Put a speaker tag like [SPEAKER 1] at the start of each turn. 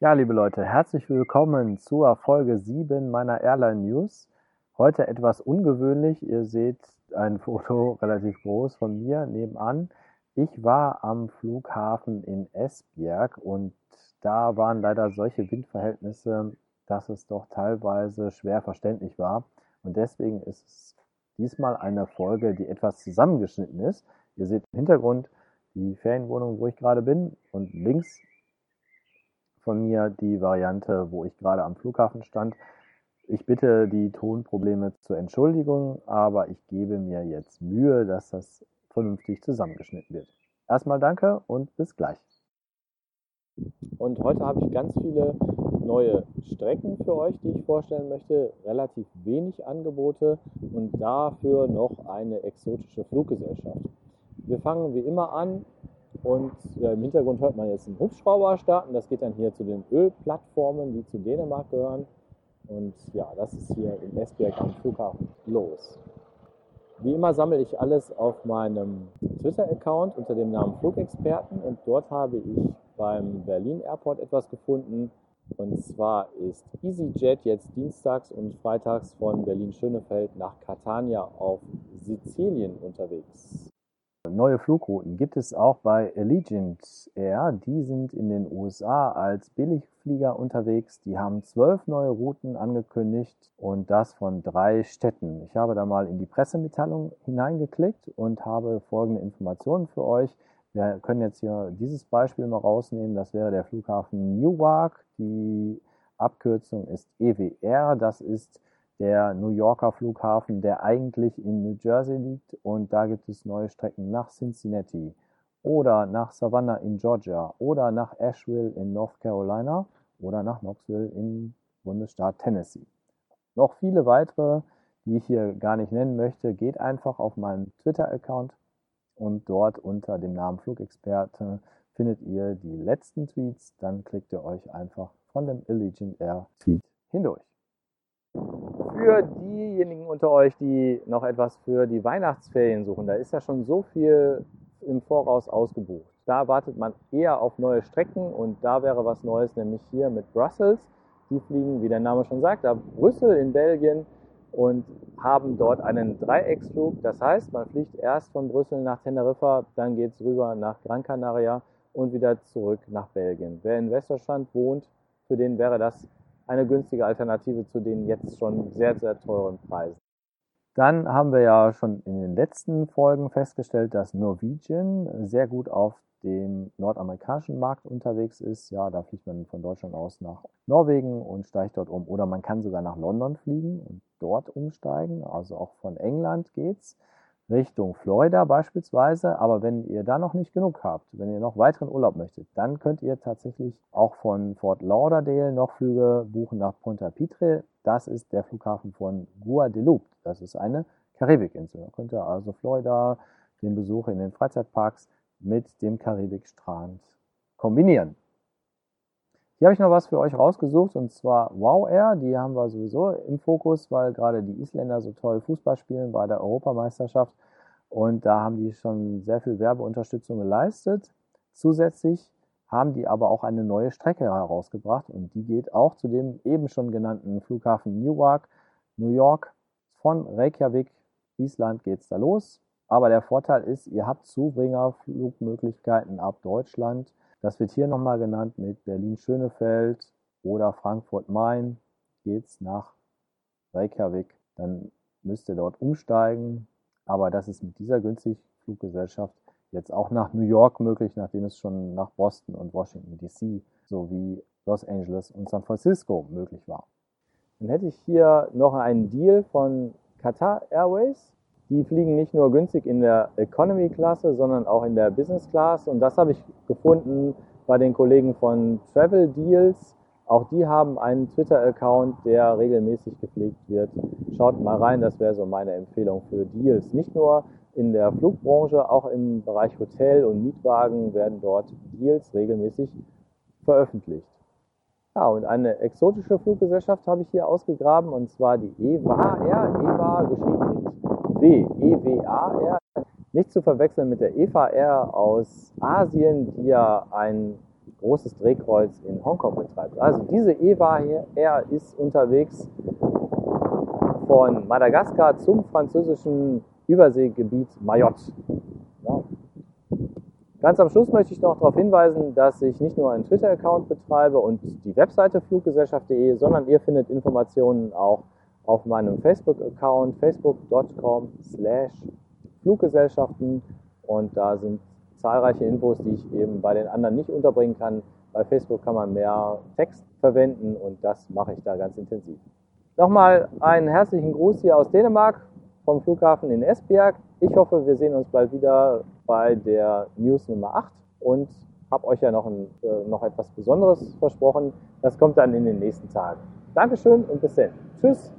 [SPEAKER 1] Ja, liebe Leute, herzlich willkommen zur Folge 7 meiner Airline News. Heute etwas ungewöhnlich. Ihr seht ein Foto relativ groß von mir nebenan. Ich war am Flughafen in Esbjerg und da waren leider solche Windverhältnisse, dass es doch teilweise schwer verständlich war. Und deswegen ist es diesmal eine Folge, die etwas zusammengeschnitten ist. Ihr seht im Hintergrund die Ferienwohnung, wo ich gerade bin und links von mir die Variante, wo ich gerade am Flughafen stand. Ich bitte die Tonprobleme zur Entschuldigung, aber ich gebe mir jetzt Mühe, dass das vernünftig zusammengeschnitten wird. Erstmal danke und bis gleich. Und heute habe ich ganz viele neue Strecken für euch, die ich vorstellen möchte. Relativ wenig Angebote und dafür noch eine exotische Fluggesellschaft. Wir fangen wie immer an und ja, im Hintergrund hört man jetzt einen Hubschrauber starten. Das geht dann hier zu den Ölplattformen, die zu Dänemark gehören. Und ja, das ist hier in Esbjerg am Flughafen los. Wie immer sammle ich alles auf meinem Twitter-Account unter dem Namen Flugexperten und dort habe ich beim Berlin Airport etwas gefunden. Und zwar ist EasyJet jetzt dienstags und freitags von Berlin-Schönefeld nach Catania auf Sizilien unterwegs. Neue Flugrouten gibt es auch bei Allegiant Air. Die sind in den USA als Billigflieger unterwegs. Die haben zwölf neue Routen angekündigt und das von drei Städten. Ich habe da mal in die Pressemitteilung hineingeklickt und habe folgende Informationen für euch. Wir können jetzt hier dieses Beispiel mal rausnehmen. Das wäre der Flughafen Newark. Die Abkürzung ist EWR. Das ist der New Yorker Flughafen, der eigentlich in New Jersey liegt und da gibt es neue Strecken nach Cincinnati oder nach Savannah in Georgia oder nach Asheville in North Carolina oder nach Knoxville im Bundesstaat Tennessee. Noch viele weitere, die ich hier gar nicht nennen möchte, geht einfach auf meinen Twitter-Account und dort unter dem Namen Flugexperte findet ihr die letzten Tweets. Dann klickt ihr euch einfach von dem Allegiant Air Tweet hindurch für diejenigen unter euch, die noch etwas für die Weihnachtsferien suchen, da ist ja schon so viel im Voraus ausgebucht. Da wartet man eher auf neue Strecken und da wäre was Neues, nämlich hier mit Brussels. Die fliegen, wie der Name schon sagt, ab Brüssel in Belgien und haben dort einen Dreiecksflug. Das heißt, man fliegt erst von Brüssel nach Teneriffa, dann geht es rüber nach Gran Canaria und wieder zurück nach Belgien. Wer in Westdeutschland wohnt, für den wäre das eine günstige Alternative zu den jetzt schon sehr, sehr teuren Preisen. Dann haben wir ja schon in den letzten Folgen festgestellt, dass Norwegian sehr gut auf dem nordamerikanischen Markt unterwegs ist. Ja, da fliegt man von Deutschland aus nach Norwegen und steigt dort um. Oder man kann sogar nach London fliegen und dort umsteigen. Also auch von England geht's. Richtung Florida beispielsweise. Aber wenn ihr da noch nicht genug habt, wenn ihr noch weiteren Urlaub möchtet, dann könnt ihr tatsächlich auch von Fort Lauderdale noch Flüge buchen nach Punta Pitre. Das ist der Flughafen von Guadeloupe. Das ist eine Karibikinsel. Da könnt ihr also Florida, den Besuch in den Freizeitparks mit dem Karibikstrand kombinieren. Hier habe ich noch was für euch rausgesucht und zwar Wow Air. Die haben wir sowieso im Fokus, weil gerade die Isländer so toll Fußball spielen bei der Europameisterschaft. Und da haben die schon sehr viel Werbeunterstützung geleistet. Zusätzlich haben die aber auch eine neue Strecke herausgebracht und die geht auch zu dem eben schon genannten Flughafen Newark, New York. Von Reykjavik, Island geht es da los. Aber der Vorteil ist, ihr habt Zubringerflugmöglichkeiten ab Deutschland das wird hier nochmal genannt mit Berlin-Schönefeld oder Frankfurt-Main geht's nach Reykjavik. Dann müsst ihr dort umsteigen. Aber das ist mit dieser günstigen Fluggesellschaft jetzt auch nach New York möglich, nachdem es schon nach Boston und Washington DC sowie Los Angeles und San Francisco möglich war. Dann hätte ich hier noch einen Deal von Qatar Airways. Die fliegen nicht nur günstig in der Economy-Klasse, sondern auch in der Business-Class. Und das habe ich gefunden bei den Kollegen von Travel Deals. Auch die haben einen Twitter-Account, der regelmäßig gepflegt wird. Schaut mal rein, das wäre so meine Empfehlung für Deals. Nicht nur in der Flugbranche, auch im Bereich Hotel und Mietwagen werden dort Deals regelmäßig veröffentlicht. Ja, und eine exotische Fluggesellschaft habe ich hier ausgegraben, und zwar die Air. EWA geschrieben mit W, EWAR, nicht zu verwechseln mit der EVR aus Asien, die ja ein großes Drehkreuz in Hongkong betreibt. Also diese EVA Air ist unterwegs von Madagaskar zum französischen Überseegebiet Mayotte. Ja. Ganz am Schluss möchte ich noch darauf hinweisen, dass ich nicht nur einen Twitter-Account betreibe und die Webseite fluggesellschaft.de, sondern ihr findet Informationen auch auf meinem Facebook-Account facebook.com slash Fluggesellschaften und da sind zahlreiche Infos, die ich eben bei den anderen nicht unterbringen kann. Bei Facebook kann man mehr Text verwenden und das mache ich da ganz intensiv. Nochmal einen herzlichen Gruß hier aus Dänemark vom Flughafen in Esbjerg. Ich hoffe, wir sehen uns bald wieder bei der News Nummer 8 und habe euch ja noch, ein, äh, noch etwas Besonderes versprochen. Das kommt dann in den nächsten Tagen. Dankeschön und bis dann. Tschüss.